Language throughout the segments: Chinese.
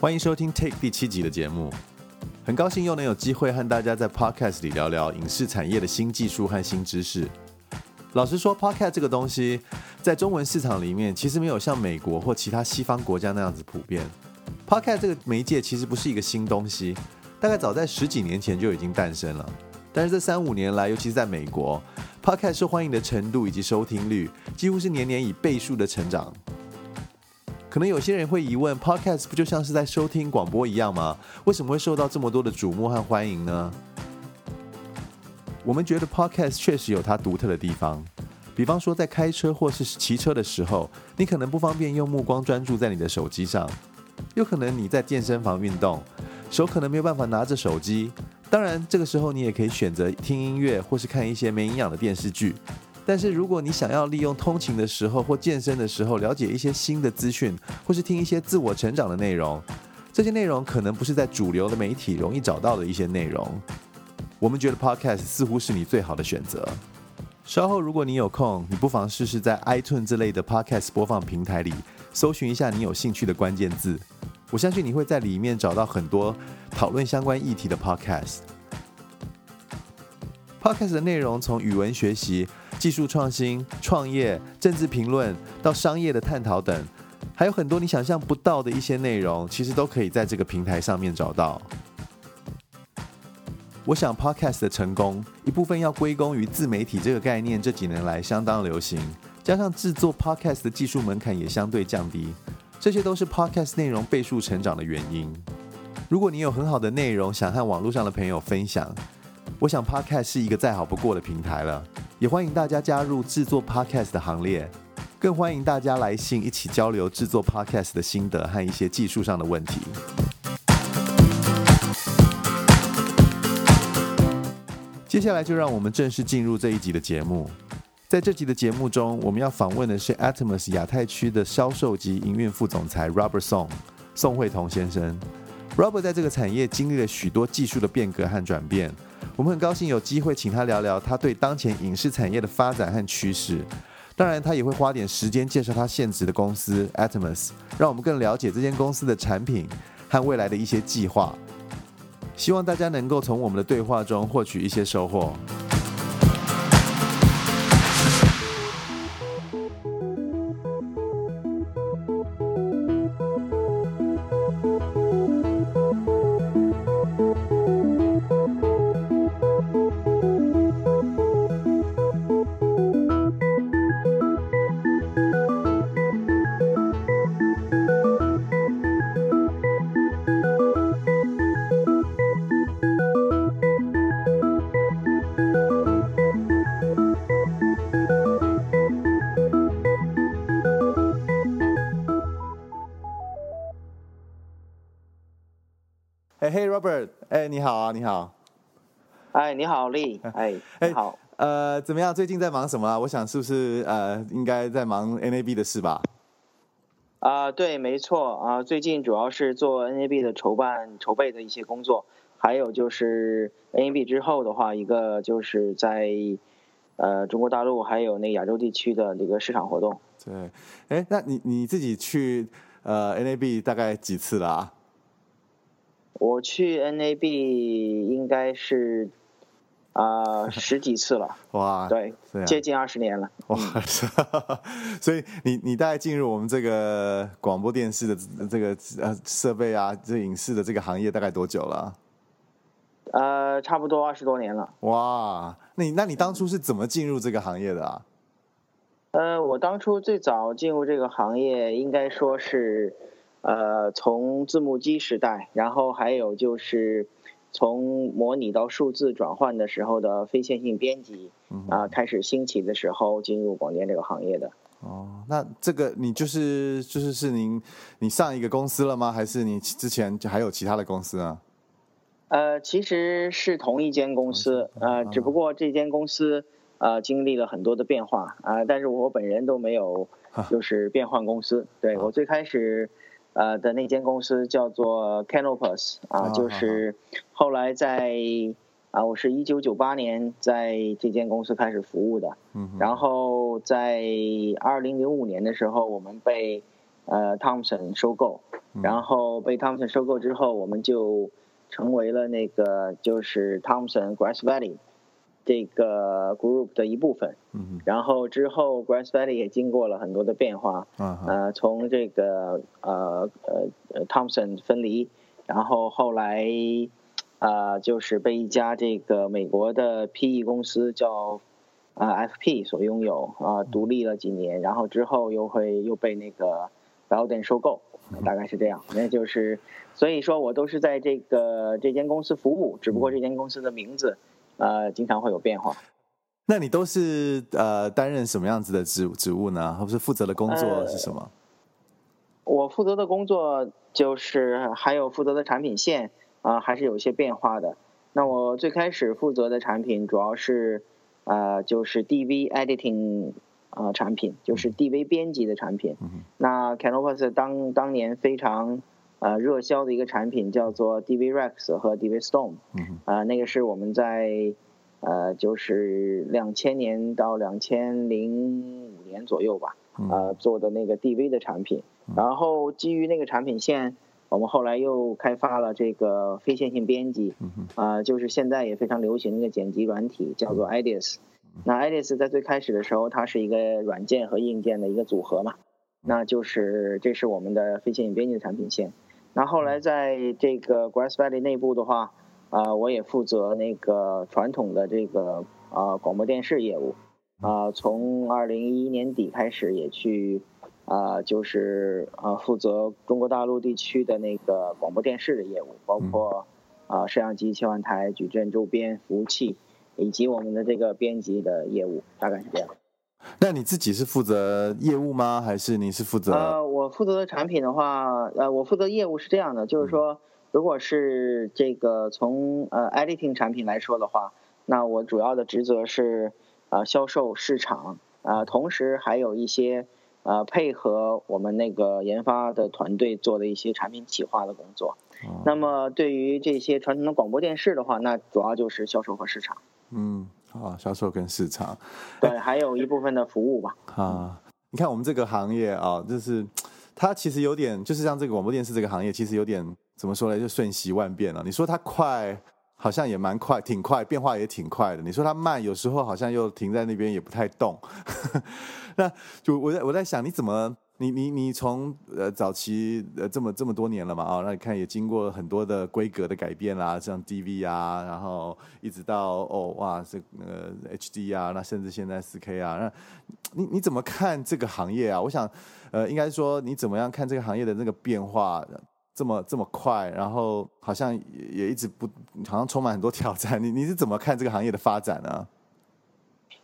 欢迎收听 Take 第七集的节目。很高兴又能有机会和大家在 Podcast 里聊聊影视产业的新技术和新知识。老实说，Podcast 这个东西在中文市场里面其实没有像美国或其他西方国家那样子普遍。Podcast 这个媒介其实不是一个新东西，大概早在十几年前就已经诞生了。但是这三五年来，尤其是在美国，Podcast 受欢迎的程度以及收听率几乎是年年以倍数的成长。可能有些人会疑问，Podcast 不就像是在收听广播一样吗？为什么会受到这么多的瞩目和欢迎呢？我们觉得 Podcast 确实有它独特的地方，比方说在开车或是骑车的时候，你可能不方便用目光专注在你的手机上；又可能你在健身房运动，手可能没有办法拿着手机。当然，这个时候你也可以选择听音乐或是看一些没营养的电视剧。但是如果你想要利用通勤的时候或健身的时候了解一些新的资讯，或是听一些自我成长的内容，这些内容可能不是在主流的媒体容易找到的一些内容。我们觉得 Podcast 似乎是你最好的选择。稍后如果你有空，你不妨试试在 iTunes 之类的 Podcast 播放平台里搜寻一下你有兴趣的关键字，我相信你会在里面找到很多讨论相关议题的 Podcast。Podcast 的内容从语文学习。技术创新、创业、政治评论到商业的探讨等，还有很多你想象不到的一些内容，其实都可以在这个平台上面找到。我想，Podcast 的成功一部分要归功于自媒体这个概念这几年来相当流行，加上制作 Podcast 的技术门槛也相对降低，这些都是 Podcast 内容倍数成长的原因。如果你有很好的内容想和网络上的朋友分享，我想 Podcast 是一个再好不过的平台了。也欢迎大家加入制作 Podcast 的行列，更欢迎大家来信一起交流制作 Podcast 的心得和一些技术上的问题。接下来就让我们正式进入这一集的节目。在这集的节目中，我们要访问的是 Atoms 亚太区的销售及营运副总裁 Robert Song 宋慧彤先生。Robert 在这个产业经历了许多技术的变革和转变。我们很高兴有机会请他聊聊他对当前影视产业的发展和趋势。当然，他也会花点时间介绍他现职的公司 Atoms，让我们更了解这间公司的产品和未来的一些计划。希望大家能够从我们的对话中获取一些收获。哎，你好啊，你好。哎，你好丽，哎，哎好。呃，怎么样？最近在忙什么啊？我想是不是呃，应该在忙 NAB 的事吧？啊，对，没错啊。最近主要是做 NAB 的筹办、筹备的一些工作，还有就是 NAB 之后的话，一个就是在呃中国大陆还有那亚洲地区的这个市场活动。对，哎，那你你自己去呃 NAB 大概几次了啊？我去 NAB 应该是啊 十几次了，哇，对，接近二十年了，哇，所以你你大概进入我们这个广播电视的这个呃设备啊，这影视的这个行业大概多久了？呃，差不多二十多年了。哇，那你那你当初是怎么进入这个行业的啊？呃，我当初最早进入这个行业，应该说是。呃，从字幕机时代，然后还有就是从模拟到数字转换的时候的非线性编辑啊，开始兴起的时候，进入广电这个行业的。哦，那这个你就是就是是您你上一个公司了吗？还是你之前就还有其他的公司啊？呃，其实是同一间公司，呃，只不过这间公司呃经历了很多的变化啊，但是我本人都没有就是变换公司。对我最开始。呃的那间公司叫做 Canopus 啊，就是后来在啊，我是一九九八年在这间公司开始服务的，嗯然后在二零零五年的时候，我们被呃 Thomson 收购，然后被 Thomson 收购之后，我们就成为了那个就是 Thomson Grass Valley 这个 group 的一部分。嗯然后之后 Grass Valley 也经过了很多的变化，嗯呃，从这个呃呃呃 Thomson 分离，然后后来呃就是被一家这个美国的 PE 公司叫啊 FP 所拥有啊，独立了几年，然后之后又会又被那个 Belden 收购，大概是这样。那就是所以说我都是在这个这间公司服务，只不过这间公司的名字呃经常会有变化。那你都是呃担任什么样子的职职务呢？或是负责的工作是什么？我负责的工作就是还有负责的产品线啊、还是有一些变化的。那我最开始负责的产品主要是呃就是 DV editing 啊、产品，就是 DV 编辑的产品。那 Canopus 当当年非常呃热销的一个产品叫做 DV Rex 和 DV Storm，嗯啊、那个是我们在呃就是两千年到两千零五年左右吧，呃做的那个 DV 的产品。然后基于那个产品线，我们后来又开发了这个非线性编辑，啊、就是现在也非常流行的一个剪辑软体，叫做 IDIS。那 IDIS 在最开始的时候，它是一个软件和硬件的一个组合嘛，那就是这是我们的非线性编辑的产品线。那后来在这个 Grass Valley 内部的话，啊、我也负责那个传统的这个啊、广播电视业务，啊、从二零一一年底开始也去啊、就是啊、负责中国大陆地区的那个广播电视的业务，包括啊、摄像机、切换台、矩阵周边服务器，以及我们的这个编辑的业务，大概是这样。那你自己是负责业务吗？还是你是负责？呃，我负责的产品的话，呃，我负责业务是这样的，就是说，如果是这个从呃 editing 产品来说的话，那我主要的职责是呃销售市场，啊、同时还有一些呃配合我们那个研发的团队做的一些产品企划的工作。那么对于这些传统的广播电视的话，那主要就是销售和市场，嗯，啊，销售跟市场对，还有一部分的服务吧。啊。你看我们这个行业啊，就是它其实有点，就是像这个广播电视这个行业，其实有点怎么说呢？就瞬息万变了。你说它快，好像也蛮快，挺快，变化也挺快的。你说它慢，有时候好像又停在那边也不太动。那就我在我在想，你怎么？你你你从呃早期呃这么这么多年了嘛啊、那你看也经过很多的规格的改变啦，像 DV 啊，然后一直到哦哇这呃 HD 啊，那甚至现在 4K 啊，那你你怎么看这个行业啊？我想呃应该说你怎么样看这个行业的那个变化？这么这么快，然后好像也也一直不，好像充满很多挑战。你你是怎么看这个行业的发展呢？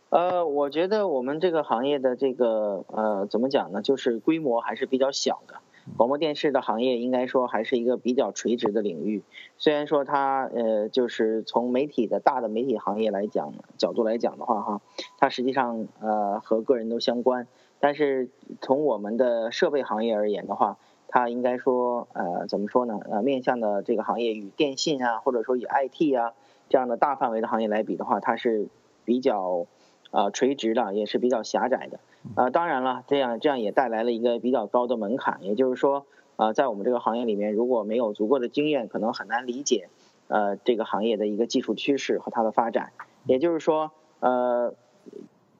呃，我觉得我们这个行业的这个呃，怎么讲呢？就是规模还是比较小的。广播电视的行业应该说还是一个比较垂直的领域。虽然说它呃，就是从媒体的大的媒体行业来讲角度来讲的话，哈，它实际上呃和个人都相关。但是从我们的设备行业而言的话，它应该说呃怎么说呢？呃，面向的这个行业与电信啊，或者说与 IT 啊这样的大范围的行业来比的话，它是比较。啊，垂直的也是比较狭窄的，啊，当然了，这样这样也带来了一个比较高的门槛，也就是说，啊，在我们这个行业里面，如果没有足够的经验，可能很难理解，呃，这个行业的一个技术趋势和它的发展。也就是说，呃，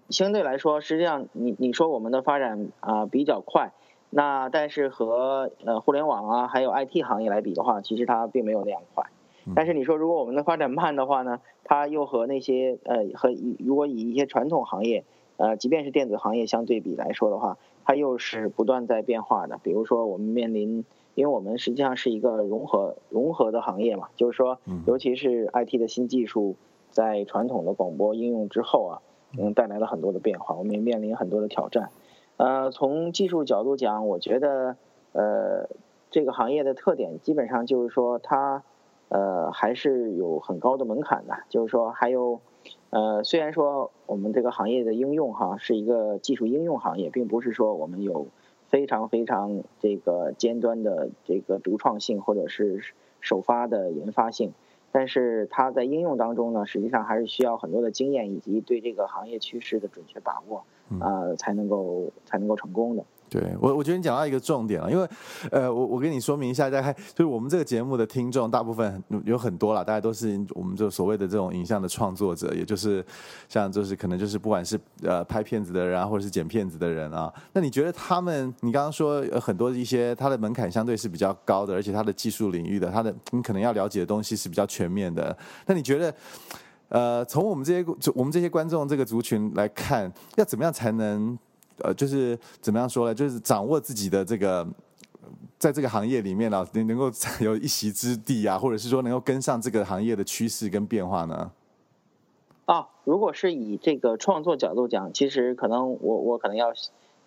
相对来说，实际上你你说我们的发展啊、比较快，那但是和呃互联网啊还有 IT 行业来比的话，其实它并没有那样快。但是你说如果我们的发展慢的话呢，它又和那些呃和以如果以一些传统行业，呃即便是电子行业相对比来说的话，它又是不断在变化的。比如说我们面临，因为我们实际上是一个融合融合的行业嘛，就是说，尤其是 IT 的新技术在传统的广播应用之后啊，嗯，带来了很多的变化，我们也面临很多的挑战。呃，从技术角度讲，我觉得呃这个行业的特点基本上就是说它。呃，还是有很高的门槛的，就是说还有，呃，虽然说我们这个行业的应用哈是一个技术应用行业，并不是说我们有非常非常这个尖端的这个独创性或者是首发的研发性，但是它在应用当中呢，实际上还是需要很多的经验以及对这个行业趋势的准确把握，呃，才能够才能够成功的。对我，我觉得你讲到一个重点了，因为，呃，我我跟你说明一下，大概就是我们这个节目的听众大部分有很多了，大家都是我们就所谓的这种影像的创作者，也就是像就是可能就是不管是呃拍片子的人啊，或者是剪片子的人啊，那你觉得他们，你刚刚说很多一些他的门槛相对是比较高的，而且他的技术领域的他的你可能要了解的东西是比较全面的，那你觉得，呃，从我们这些我们这些观众这个族群来看，要怎么样才能？呃，就是怎么样说呢？就是掌握自己的这个，在这个行业里面呢，能能够有一席之地啊，或者是说能够跟上这个行业的趋势跟变化呢？哦，如果是以这个创作角度讲，其实可能我我可能要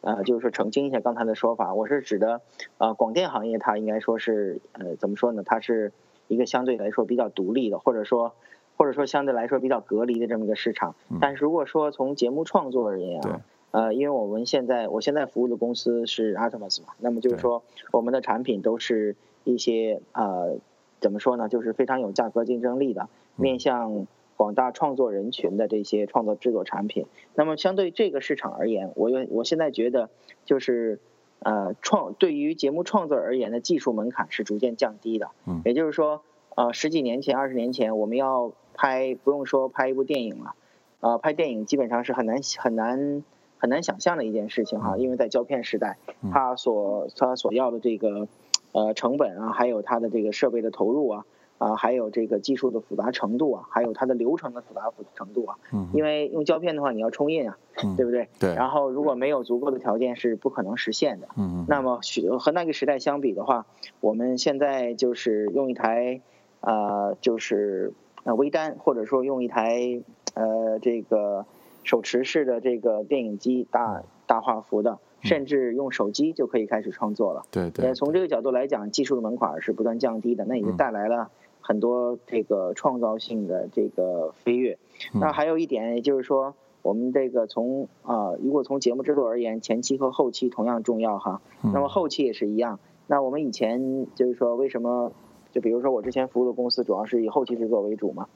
呃，就是说澄清一下刚才的说法，我是指的呃，广电行业它应该说是呃，怎么说呢？它是一个相对来说比较独立的，或者说或者说相对来说比较隔离的这么一个市场。但是如果说从节目创作而言啊。呃，因为我们现在我现在服务的公司是 Artemis 嘛，那么就是说我们的产品都是一些呃怎么说呢，就是非常有价格竞争力的，面向广大创作人群的这些创作制作产品。那么相对这个市场而言，我我现在觉得就是呃创对于节目创作而言的技术门槛是逐渐降低的。嗯。也就是说，呃十几年前、二十年前，我们要拍不用说拍一部电影了，呃拍电影基本上是很难很难。很难想象的一件事情哈，因为在胶片时代，它所它所要的这个呃成本啊，还有它的这个设备的投入啊，啊，还有这个技术的复杂程度啊，还有它的流程的复杂复程度啊，因为用胶片的话，你要冲印啊，对不对？对。然后如果没有足够的条件，是不可能实现的。嗯那么和那个时代相比的话，我们现在就是用一台呃，就是呃微单，或者说用一台呃这个。手持式的这个电影机，大大画幅的，甚至用手机就可以开始创作了。对对。从这个角度来讲，技术的门槛是不断降低的，那也就带来了很多这个创造性的这个飞跃。那还有一点，也就是说，我们这个从啊，如果从节目制作而言，前期和后期同样重要哈。那么后期也是一样。那我们以前就是说，为什么？就比如说我之前服务的公司，主要是以后期制作为主嘛。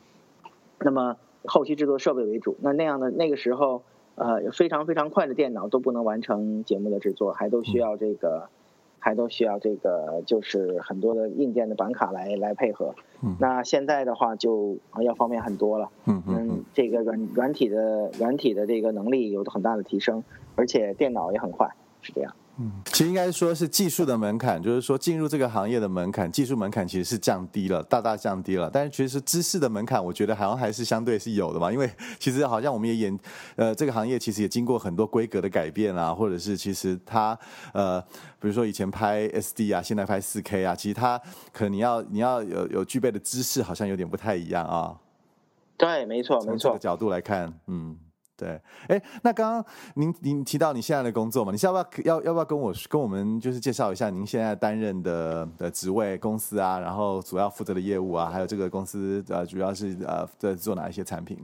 那么。后期制作设备为主，那那样的那个时候，呃，非常非常快的电脑都不能完成节目的制作，还都需要这个，还都需要这个，就是很多的硬件的板卡来来配合。那现在的话就要方便很多了。嗯嗯。这个软软体的软体的这个能力有很大的提升，而且电脑也很快，是这样。嗯，其实应该说是技术的门槛，就是说进入这个行业的门槛，技术门槛其实是降低了，大大降低了。但是其实知识的门槛，我觉得好像还是相对是有的嘛。因为其实好像我们也演，呃，这个行业其实也经过很多规格的改变啊，或者是其实它，呃，比如说以前拍 SD 啊，现在拍 4K 啊，其实它可能你要你要有有具备的知识，好像有点不太一样啊。对，没错，没错。从这个角度来看，嗯。对，哎，那刚刚您您提到你现在的工作嘛？你是要不要要要不要跟我跟我们就是介绍一下您现在担任的的职位、公司啊，然后主要负责的业务啊，还有这个公司呃主要是呃在做哪一些产品？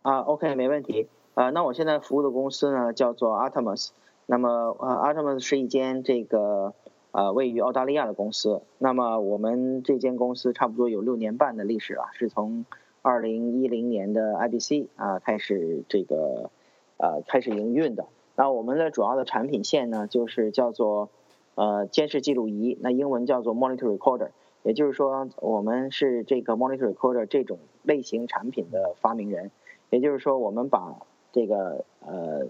啊，OK，没问题。呃，那我现在服务的公司呢叫做 Artemis，那么呃 Artemis 是一间这个呃位于澳大利亚的公司。那么我们这间公司差不多有六年半的历史了，是从。二零一零年的 IBC 啊开始这个呃开始营运的，那我们的主要的产品线呢就是叫做呃监视记录仪，那英文叫做 Monitor Recorder，也就是说我们是这个 Monitor Recorder 这种类型产品的发明人，也就是说我们把这个呃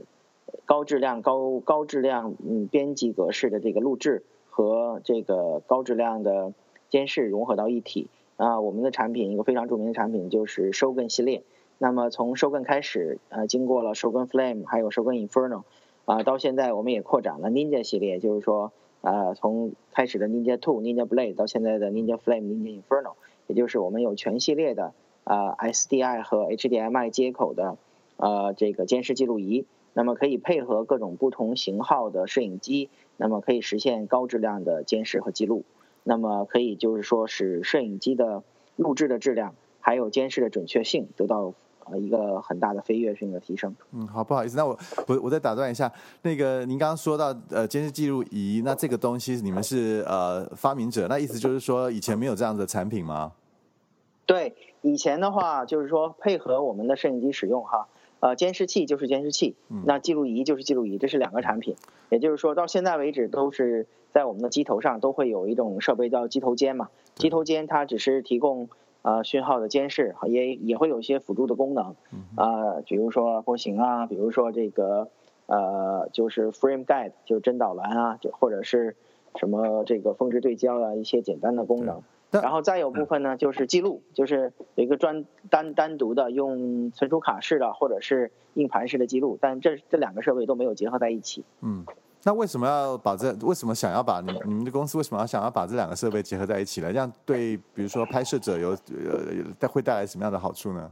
高质量高高质量嗯编辑格式的这个录制和这个高质量的监视融合到一体。啊，我们的产品一个非常著名的产品就是收根系列。那么从收根开始，呃，经过了收根 Flame，还有收根 Inferno，啊，到现在我们也扩展了 Ninja 系列，就是说，呃，从开始的 Ninja Two、Ninja Blade 到现在的 Ninja Flame、Ninja Inferno，也就是我们有全系列的呃 SDI 和 HDMI 接口的呃这个监视记录仪，那么可以配合各种不同型号的摄影机，那么可以实现高质量的监视和记录。那么可以就是说，使摄影机的录制的质量，还有监视的准确性得到呃一个很大的飞跃性的提升。嗯，好，不好意思，那我我我再打断一下，那个您刚刚说到呃监视记录仪，那这个东西你们是呃发明者，那意思就是说以前没有这样的产品吗？对，以前的话就是说配合我们的摄影机使用哈，呃，监视器就是监视器，那记录仪就是记录仪，这是两个产品。也就是说，到现在为止，都是在我们的机头上都会有一种设备叫机头监嘛。机头监它只是提供呃讯号的监视，也也会有一些辅助的功能，啊，比如说波形啊，比如说这个呃就是 frame guide 就是真导栏啊，就或者是什么这个峰值对焦啊一些简单的功能。然后再有部分呢，就是记录，就是有一个专单单独的用存储卡式的或者是硬盘式的记录，但这这两个设备都没有结合在一起。嗯，那为什么要把这？为什么想要把你你们的公司为什么要想要把这两个设备结合在一起呢？这样对，比如说拍摄者有呃带会带来什么样的好处呢？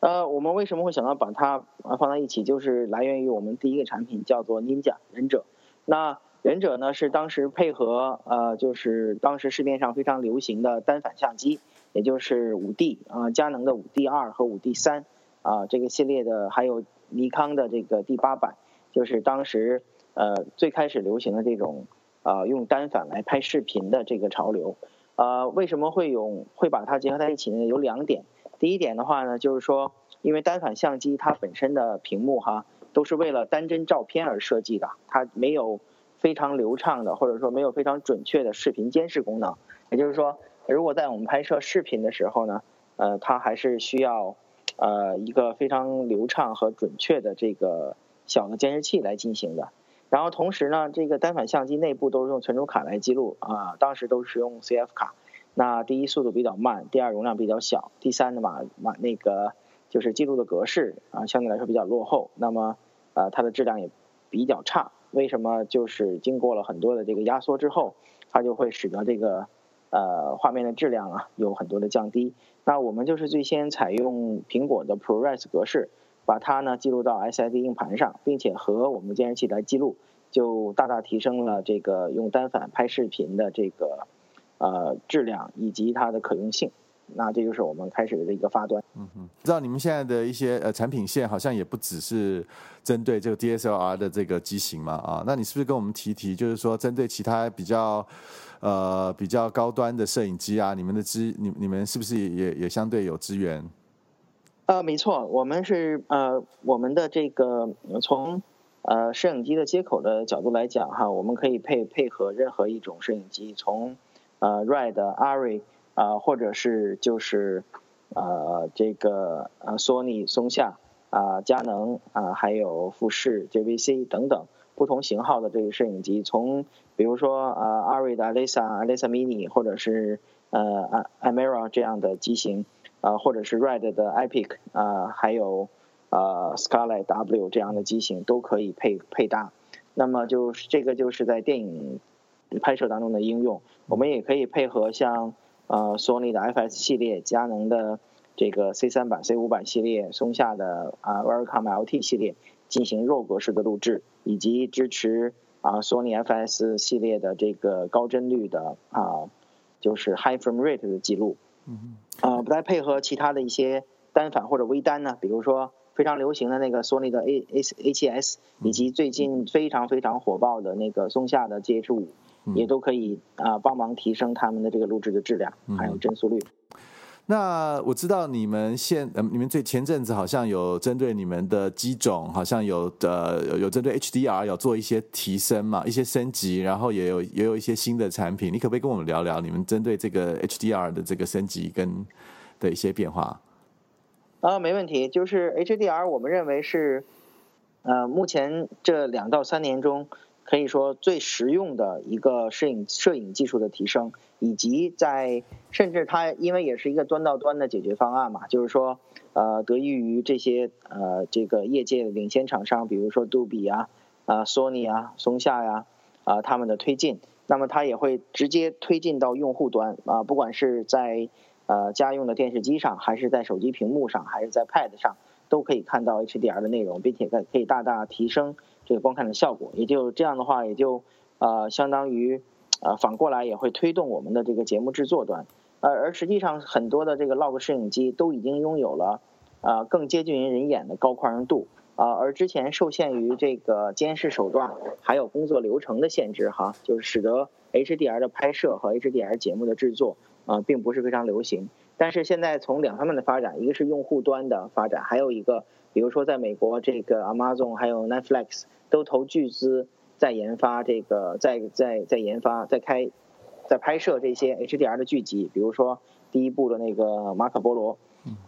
呃，我们为什么会想要把它放在一起？就是来源于我们第一个产品叫做 Ninja 忍者。那忍者呢是当时配合呃，就是当时市面上非常流行的单反相机，也就是五 D 啊，佳能的五 D 二和五 D 三啊这个系列的，还有尼康的这个第八版，就是当时呃最开始流行的这种啊用单反来拍视频的这个潮流。呃，为什么会用会把它结合在一起呢？有两点。第一点的话呢，就是说因为单反相机它本身的屏幕哈都是为了单帧照片而设计的，它没有。非常流畅的，或者说没有非常准确的视频监视功能，也就是说，如果在我们拍摄视频的时候呢，呃，它还是需要呃一个非常流畅和准确的这个小的监视器来进行的。然后同时呢，这个单反相机内部都是用存储卡来记录啊，当时都是用 CF 卡。那第一速度比较慢，第二容量比较小，第三的嘛嘛那个就是记录的格式啊相对来说比较落后，那么呃它的质量也比较差。为什么就是经过了很多的这个压缩之后，它就会使得这个呃画面的质量啊有很多的降低？那我们就是最先采用苹果的 ProRes 格式，把它呢记录到 SSD 硬盘上，并且和我们监视器来记录，就大大提升了这个用单反拍视频的这个呃质量以及它的可用性。那这就是我们开始的一个发端。嗯哼，知道你们现在的一些呃产品线好像也不只是针对这个 DSLR 的这个机型嘛啊？那你是不是跟我们提提，就是说针对其他比较呃比较高端的摄影机啊，你们的资你你们是不是也也相对有资源？呃，没错，我们是呃我们的这个从呃摄影机的接口的角度来讲哈，我们可以配配合任何一种摄影机，从呃 RED、ARRI。啊，或者是就是呃这个呃索尼、松下啊、佳能啊，还有富士、JVC 等等不同型号的这个摄影机，从比如说呃 ARRI 的 Lisa、Lisa Mini，或者是呃 Amera 这样的机型啊，或者是 Red 的 Epic 啊，还有呃 Scarlett W 这样的机型都可以配配搭。那么就是这个就是在电影拍摄当中的应用，我们也可以配合像。呃，索尼的 FS 系列、佳能的这个 C 三版、C 五版系列、松下的啊 Vericam LT 系列进行 RAW 格式的录制，以及支持啊索尼 FS 系列的这个高帧率的啊就是 High Frame Rate 的记录。嗯啊，再配合其他的一些单反或者微单呢，比如说非常流行的那个索尼的 A A A 七 S，以及最近非常非常火爆的那个松下的 GH 五。也都可以啊，帮忙提升他们的这个录制的质量，还有帧速率。那我知道你们现，呃，你们最前阵子好像有针对你们的机种，好像有呃有针对 HDR 有做一些提升嘛，一些升级，然后也有也有一些新的产品。你可不可以跟我们聊聊你们针对这个 HDR 的这个升级跟的一些变化？啊，没问题。就是 HDR，我们认为是呃目前这两到三年中。可以说最实用的一个摄影摄影技术的提升，以及在甚至它因为也是一个端到端的解决方案嘛，就是说呃得益于这些呃这个业界领先厂商，比如说杜比啊啊索尼啊松下呀啊他们的推进，那么它也会直接推进到用户端啊，不管是在呃家用的电视机上，还是在手机屏幕上，还是在 Pad 上，都可以看到 HDR 的内容，并且可可以大大提升。这个观看的效果，也就这样的话，也就呃相当于呃反过来也会推动我们的这个节目制作端，呃而实际上很多的这个 log 摄影机都已经拥有了呃更接近于人眼的高宽容度啊，而之前受限于这个监视手段还有工作流程的限制哈，就是使得 HDR 的拍摄和 HDR 节目的制作啊并不是非常流行。但是现在从两方面的发展，一个是用户端的发展，还有一个，比如说在美国，这个 Amazon 还有 Netflix 都投巨资在研发这个，在在在研发，在开，在拍摄这些 HDR 的剧集，比如说第一部的那个《马可波罗》，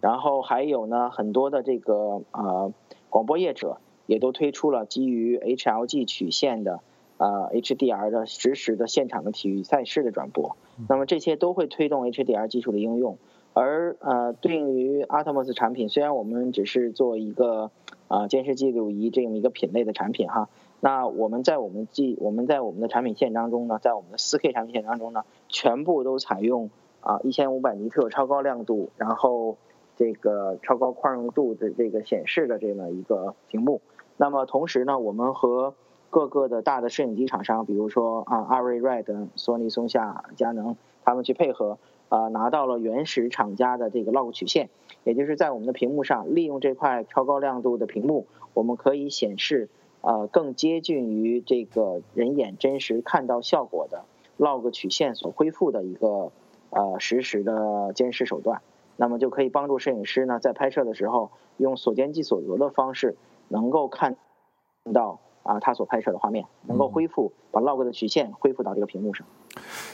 然后还有呢很多的这个呃广播业者也都推出了基于 HLG 曲线的。呃，HDR 的实时的现场的体育赛事的转播，那么这些都会推动 HDR 技术的应用。而呃，对应于 Atomos 产品，虽然我们只是做一个啊监视记录仪这么一个品类的产品哈，那我们在我们记我们在我们的产品线当中呢，在我们的 4K 产品线当中呢，全部都采用啊1500尼特超高亮度，然后这个超高宽容度的这个显示的这么一个屏幕。那么同时呢，我们和各个的大的摄影机厂商，比如说啊，阿瑞、Red、索尼、松下、佳能，他们去配合，啊，拿到了原始厂家的这个 log 曲线，也就是在我们的屏幕上，利用这块超高亮度的屏幕，我们可以显示，呃，更接近于这个人眼真实看到效果的 log 曲线所恢复的一个呃实时的监视手段，那么就可以帮助摄影师呢，在拍摄的时候，用所见即所得的方式，能够看到。啊，它所拍摄的画面能够恢复，把 log 的曲线恢复到这个屏幕上。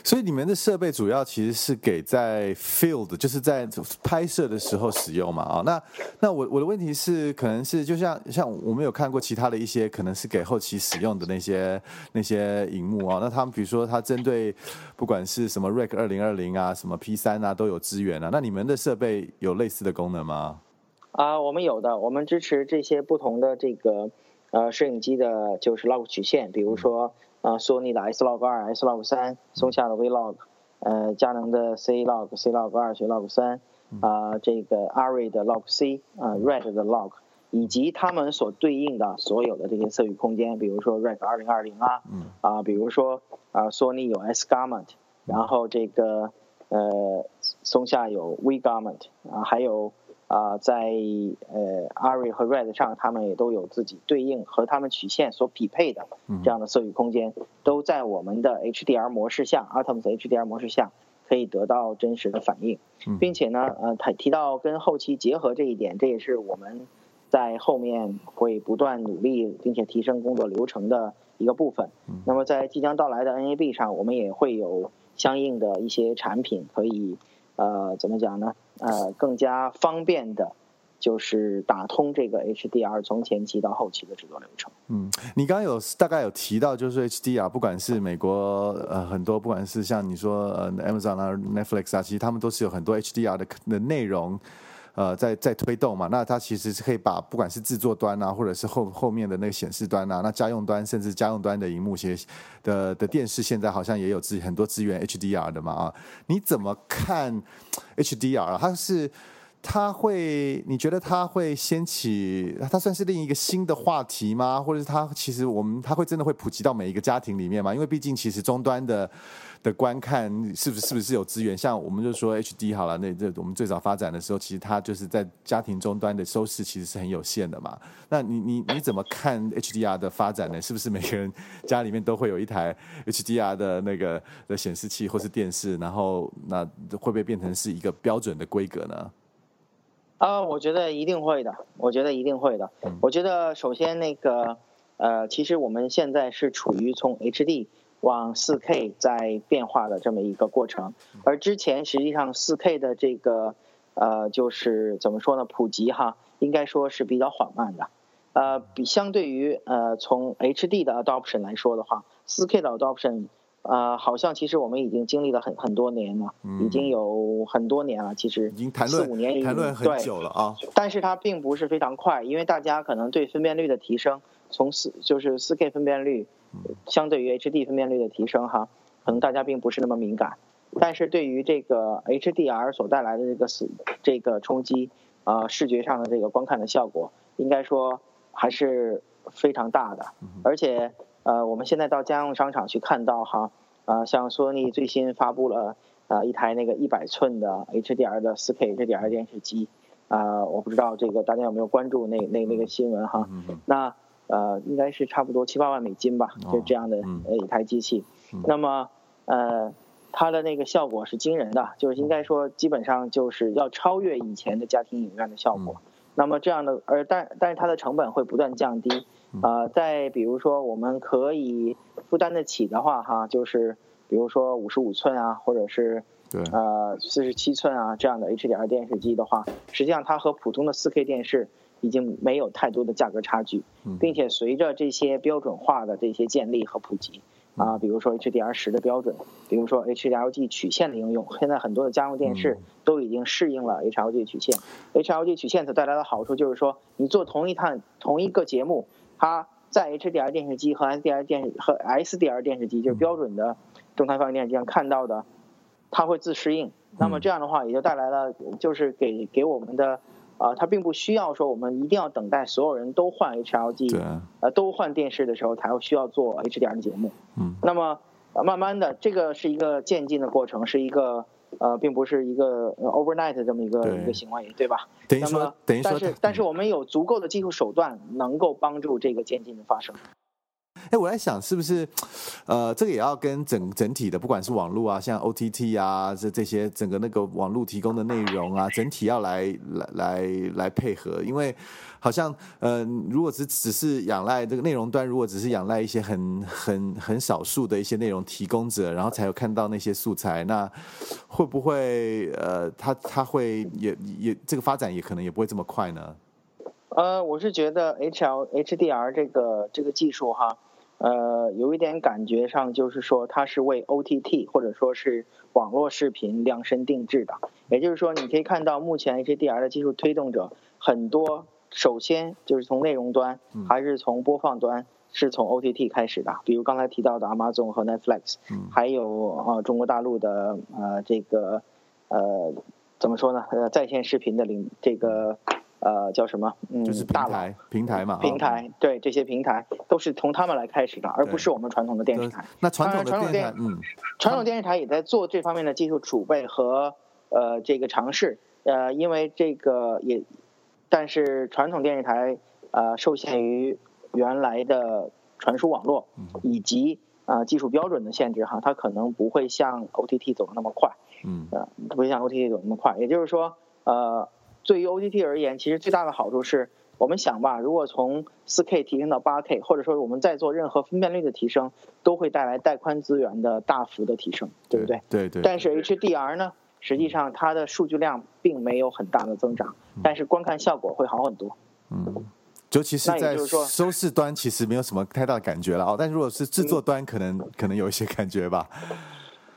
所以你们的设备主要其实是给在 field，就是在拍摄的时候使用嘛？啊，那那我我的问题是，可能是就像像我们有看过其他的一些，可能是给后期使用的那些那些荧幕啊。那他们比如说，它针对不管是什么 Rec 二零二零啊，什么 P 三啊，都有资源啊。那你们的设备有类似的功能吗？啊，我们有的，我们支持这些不同的这个。呃，摄影机的就是 log 曲线，比如说呃，索尼的 S log 二、S log 三，松下的 V log，呃，佳能的 C log、C log 二、C log 三，啊，这个 Arri 的 log C，啊，Red 的 log，以及它们所对应的所有的这些色域空间，比如说 Red 二零二零啊，啊，比如说啊，索尼有 S Garment，然后这个呃，松下有 V Garment 啊，还有。啊，在呃，Ari 和 Red 上，他们也都有自己对应和他们曲线所匹配的这样的色域空间，都在我们的 HDR 模式下，Atomos HDR 模式下可以得到真实的反应，并且呢，呃，他提到跟后期结合这一点，这也是我们在后面会不断努力并且提升工作流程的一个部分。那么在即将到来的 NAB 上，我们也会有相应的一些产品可以。呃，怎么讲呢？呃，更加方便的，就是打通这个 HDR 从前期到后期的制作流程。嗯，你刚刚有大概有提到，就是 HDR，不管是美国呃很多，不管是像你说呃 Amazon 啊、Netflix 啊，其实他们都是有很多 HDR 的的内容。呃，在在推动嘛，那它其实是可以把不管是制作端啊，或者是后后面的那个显示端啊，那家用端甚至家用端的荧幕些的的电视，现在好像也有资很多资源 HDR 的嘛啊？你怎么看 HDR？它是它会？你觉得它会掀起？它算是另一个新的话题吗？或者是它其实我们它会真的会普及到每一个家庭里面吗？因为毕竟其实终端的。的观看是不是是不是有资源？像我们就说 HD 好了，那这我们最早发展的时候，其实它就是在家庭终端的收视其实是很有限的嘛。那你你你怎么看 HDR 的发展呢？是不是每个人家里面都会有一台 HDR 的那个的显示器或是电视？然后那会不会变成是一个标准的规格呢？啊，我觉得一定会的。我觉得一定会的。我觉得首先那个呃，其实我们现在是处于从 HD。往 4K 在变化的这么一个过程，而之前实际上 4K 的这个呃就是怎么说呢普及哈，应该说是比较缓慢的，呃比相对于呃从 HD 的 adoption 来说的话，4K 的 adoption 呃好像其实我们已经经历了很很多年了，已经有很多年了，其实已经谈论四五年谈论很久了啊，但是它并不是非常快，因为大家可能对分辨率的提升，从四就是四 K 分辨率。相对于 HD 分辨率的提升，哈，可能大家并不是那么敏感，但是对于这个 HDR 所带来的这个死这个冲击，啊，视觉上的这个观看的效果，应该说还是非常大的。而且，呃，我们现在到家用商场去看到，哈，啊，像索尼最新发布了啊一台那个一百寸的 HDR 的 4K HDR 电视机，啊，我不知道这个大家有没有关注那那那个新闻哈？那。呃，应该是差不多七八万美金吧，就这样的呃一台机器。那么，呃，它的那个效果是惊人的，就是应该说基本上就是要超越以前的家庭影院的效果。那么这样的，而但但是它的成本会不断降低。呃，再比如说我们可以负担得起的话，哈，就是比如说五十五寸啊，或者是呃四十七寸啊这样的 HDR 电视机的话，实际上它和普通的 4K 电视已经没有太多的价格差距，并且随着这些标准化的这些建立和普及。啊，比如说 HDR 十的标准，比如说 HLG 曲线的应用，现在很多的家用电视都已经适应了 HLG 曲线。HLG 曲线所带来的好处就是说，你做同一趟同一个节目，它在 HDR 电视机和 SDR 电视和 SDR 电视机，就是标准的动态放映电视机上看到的，它会自适应。那么这样的话，也就带来了，就是给给我们的。啊，它并不需要说我们一定要等待所有人都换 HLG，呃，都换电视的时候才会需要做 HDR 的节目。嗯，那么慢慢的，这个是一个渐进的过程，是一个呃，并不是一个 overnight 这么一个一个行为，对吧？等于说，等于说，但是但是我们有足够的技术手段能够帮助这个渐进的发生。哎，我在想是不是，呃，这个也要跟整整体的，不管是网络啊，像 OTT 啊，这这些整个那个网络提供的内容啊，整体要来来来来配合，因为好像，呃，如果只只是仰赖这个内容端，如果只是仰赖一些很很很少数的一些内容提供者，然后才有看到那些素材，那会不会，呃，它它会也也这个发展也可能也不会这么快呢？呃，我是觉得 HL HDR 这个这个技术哈。呃，有一点感觉上就是说，它是为 OTT 或者说是网络视频量身定制的。也就是说，你可以看到目前 HDR 的技术推动者很多，首先就是从内容端还是从播放端，是从 OTT 开始的。比如刚才提到的 Amazon 和 Netflix，还有呃中国大陆的呃这个呃怎么说呢？呃在线视频的领这个。呃，叫什么？嗯，就是平台，平台嘛。平台对这些平台都是从他们来开始的，而不是我们传统的电视台。那传统的电视台，嗯，传统电视台也在做这方面的技术储备和呃这个尝试。呃，因为这个也，但是传统电视台呃受限于原来的传输网络以及啊技术标准的限制哈，它可能不会像 OTT 走的那么快。嗯，呃，不会像 OTT 走那么快。也就是说，呃。对于 OTT 而言，其实最大的好处是我们想吧，如果从 4K 提升到 8K，或者说我们在做任何分辨率的提升，都会带来带宽资源的大幅的提升，对不对？对对。但是 HDR 呢，实际上它的数据量并没有很大的增长，但是观看效果会好很多。嗯，尤其是在收视端，其实没有什么太大的感觉了哦。但如果是制作端，可能可能有一些感觉吧。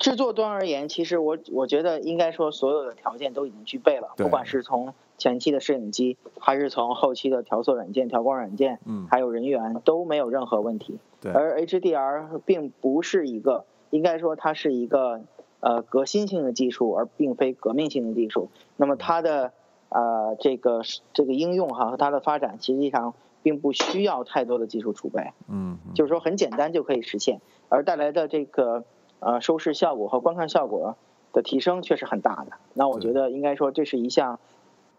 制作端而言，其实我我觉得应该说所有的条件都已经具备了，不管是从前期的摄影机，还是从后期的调色软件、调光软件，嗯，还有人员都没有任何问题。对。而 HDR 并不是一个，应该说它是一个呃革新性的技术，而并非革命性的技术。那么它的呃这个这个应用哈和它的发展，实际上并不需要太多的技术储备。嗯。就是说很简单就可以实现，而带来的这个。呃，收视效果和观看效果的提升确实很大的。那我觉得应该说这是一项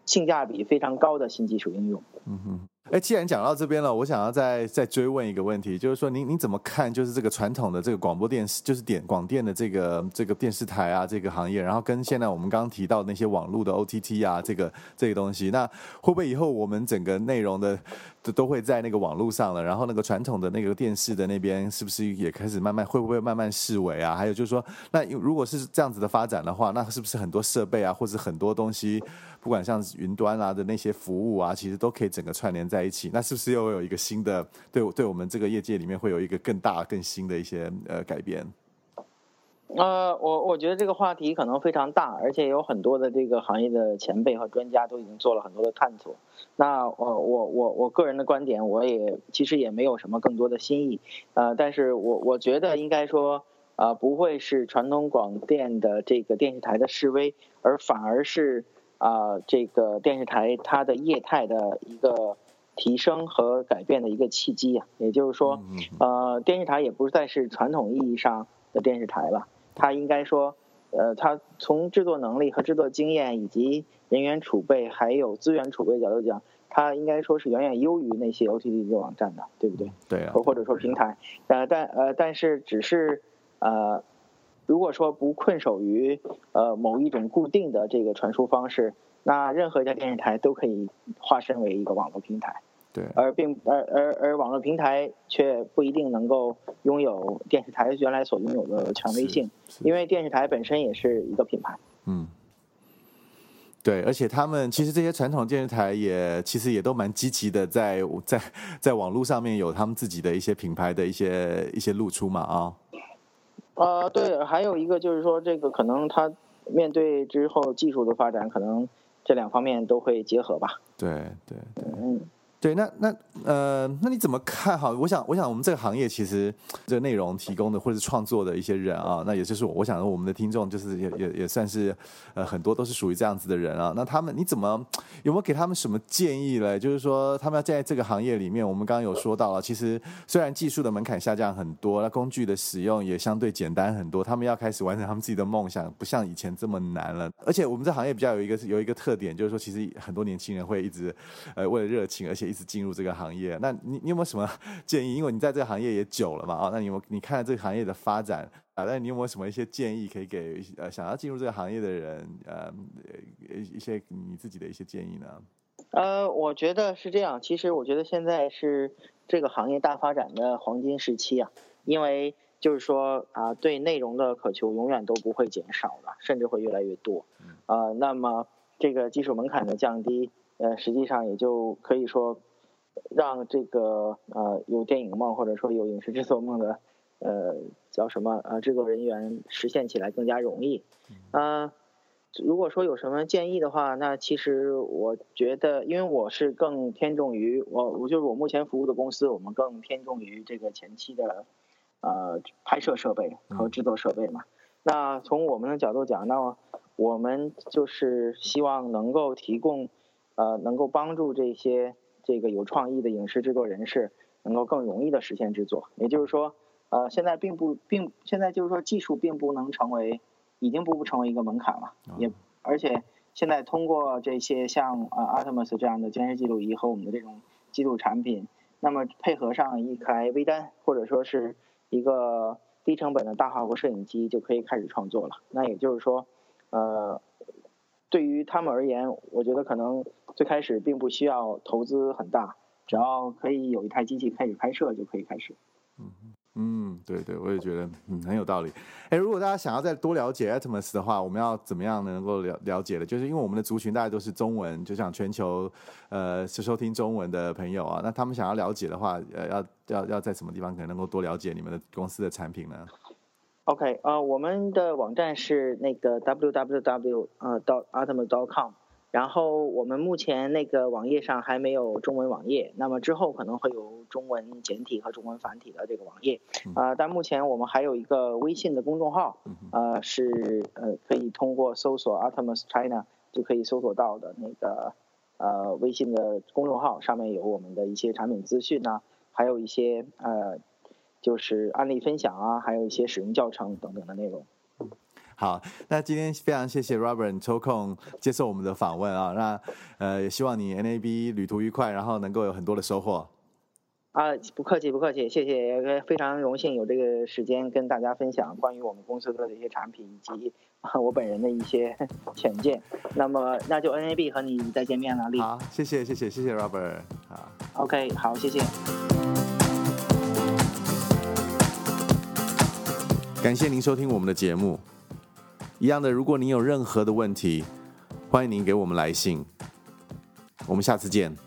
性价比非常高的新技术应用。嗯哼。哎，既然讲到这边了，我想要再再追问一个问题，就是说，您您怎么看，就是这个传统的这个广播电视，就是点广电的这个这个电视台啊，这个行业，然后跟现在我们刚刚提到那些网络的 OTT 啊，这个这个东西，那会不会以后我们整个内容的都都会在那个网络上了？然后那个传统的那个电视的那边，是不是也开始慢慢会不会慢慢式微啊？还有就是说，那如果是这样子的发展的话，那是不是很多设备啊，或者很多东西？不管像云端啊的那些服务啊，其实都可以整个串联在一起。那是不是又有一个新的对对我们这个业界里面会有一个更大更新的一些呃改变？呃，我我觉得这个话题可能非常大，而且有很多的这个行业的前辈和专家都已经做了很多的探索。那我我我我个人的观点，我也其实也没有什么更多的新意。呃，但是我我觉得应该说呃，不会是传统广电的这个电视台的示威，而反而是。啊，这个电视台它的业态的一个提升和改变的一个契机啊，也就是说，呃，电视台也不再是传统意义上的电视台了，它应该说，呃，它从制作能力和制作经验以及人员储备还有资源储备角度讲，它应该说是远远优于那些 OTT 的网站的，对不对？对啊。或者说平台，呃，但呃，但是只是呃。如果说不困守于呃某一种固定的这个传输方式，那任何一家电视台都可以化身为一个网络平台。对，而并而而而网络平台却不一定能够拥有电视台原来所拥有的权威性，因为电视台本身也是一个品牌。嗯，对，而且他们其实这些传统电视台也其实也都蛮积极的，在在在网络上面有他们自己的一些品牌的一些一些露出嘛啊。啊，对，还有一个就是说，这个可能它面对之后技术的发展，可能这两方面都会结合吧。对对对，嗯。对，那那呃，那你怎么看哈？我想，我想我们这个行业其实这个内容提供的或者是创作的一些人啊，那也就是我想我们的听众就是也也也算是呃很多都是属于这样子的人啊。那他们你怎么有没有给他们什么建议嘞？就是说他们要在这个行业里面，我们刚刚有说到了，其实虽然技术的门槛下降很多，那工具的使用也相对简单很多，他们要开始完成他们自己的梦想，不像以前这么难了。而且我们这行业比较有一个有一个特点，就是说其实很多年轻人会一直呃为了热情，而且是进入这个行业，那你你有没有什么建议？因为你在这个行业也久了嘛，啊，那你有你看这个行业的发展啊，那你有没有什么一些建议可以给呃想要进入这个行业的人，呃，一些你自己的一些建议呢？呃，我觉得是这样。其实我觉得现在是这个行业大发展的黄金时期啊，因为就是说啊，对内容的渴求永远都不会减少的，甚至会越来越多。啊，那么这个技术门槛的降低。呃，实际上也就可以说，让这个呃有电影梦或者说有影视制作梦的呃叫什么呃制作人员实现起来更加容易。啊，如果说有什么建议的话，那其实我觉得，因为我是更偏重于我，我就是我目前服务的公司，我们更偏重于这个前期的呃拍摄设备和制作设备嘛。那从我们的角度讲，那我们就是希望能够提供。呃，能够帮助这些这个有创意的影视制作人士，能够更容易的实现制作。也就是说，呃，现在并不并现在就是说技术并不能成为，已经不不成为一个门槛了。也而且现在通过这些像呃 Artemis 这样的监视记录仪和我们的这种记录产品，那么配合上一台微单或者说是一个低成本的大画幅摄影机，就可以开始创作了。那也就是说，呃。对于他们而言，我觉得可能最开始并不需要投资很大，只要可以有一台机器开始拍摄就可以开始。嗯嗯，对对，我也觉得嗯很有道理。哎，如果大家想要再多了解 Atmos 的话，我们要怎么样能够了了解的？就是因为我们的族群大家都是中文，就像全球呃是收听中文的朋友啊，那他们想要了解的话，呃，要要要在什么地方可能能够多了解你们的公司的产品呢？OK，呃，我们的网站是那个 www 呃 dot a t o m dot com，然后我们目前那个网页上还没有中文网页，那么之后可能会有中文简体和中文繁体的这个网页，啊，但目前我们还有一个微信的公众号，呃，是呃可以通过搜索 Atoms China 就可以搜索到的那个呃微信的公众号，上面有我们的一些产品资讯呢，还有一些呃。就是案例分享啊，还有一些使用教程等等的内容。好，那今天非常谢谢 Robert 抽空接受我们的访问啊，那呃也希望你 NAB 旅途愉快，然后能够有很多的收获。啊，不客气不客气，谢谢，非常荣幸有这个时间跟大家分享关于我们公司的这些产品以及我本人的一些 浅见。那么那就 NAB 和你再见面了，好，谢谢谢谢谢谢 Robert，好，OK，好，谢谢。感谢您收听我们的节目。一样的，如果您有任何的问题，欢迎您给我们来信。我们下次见。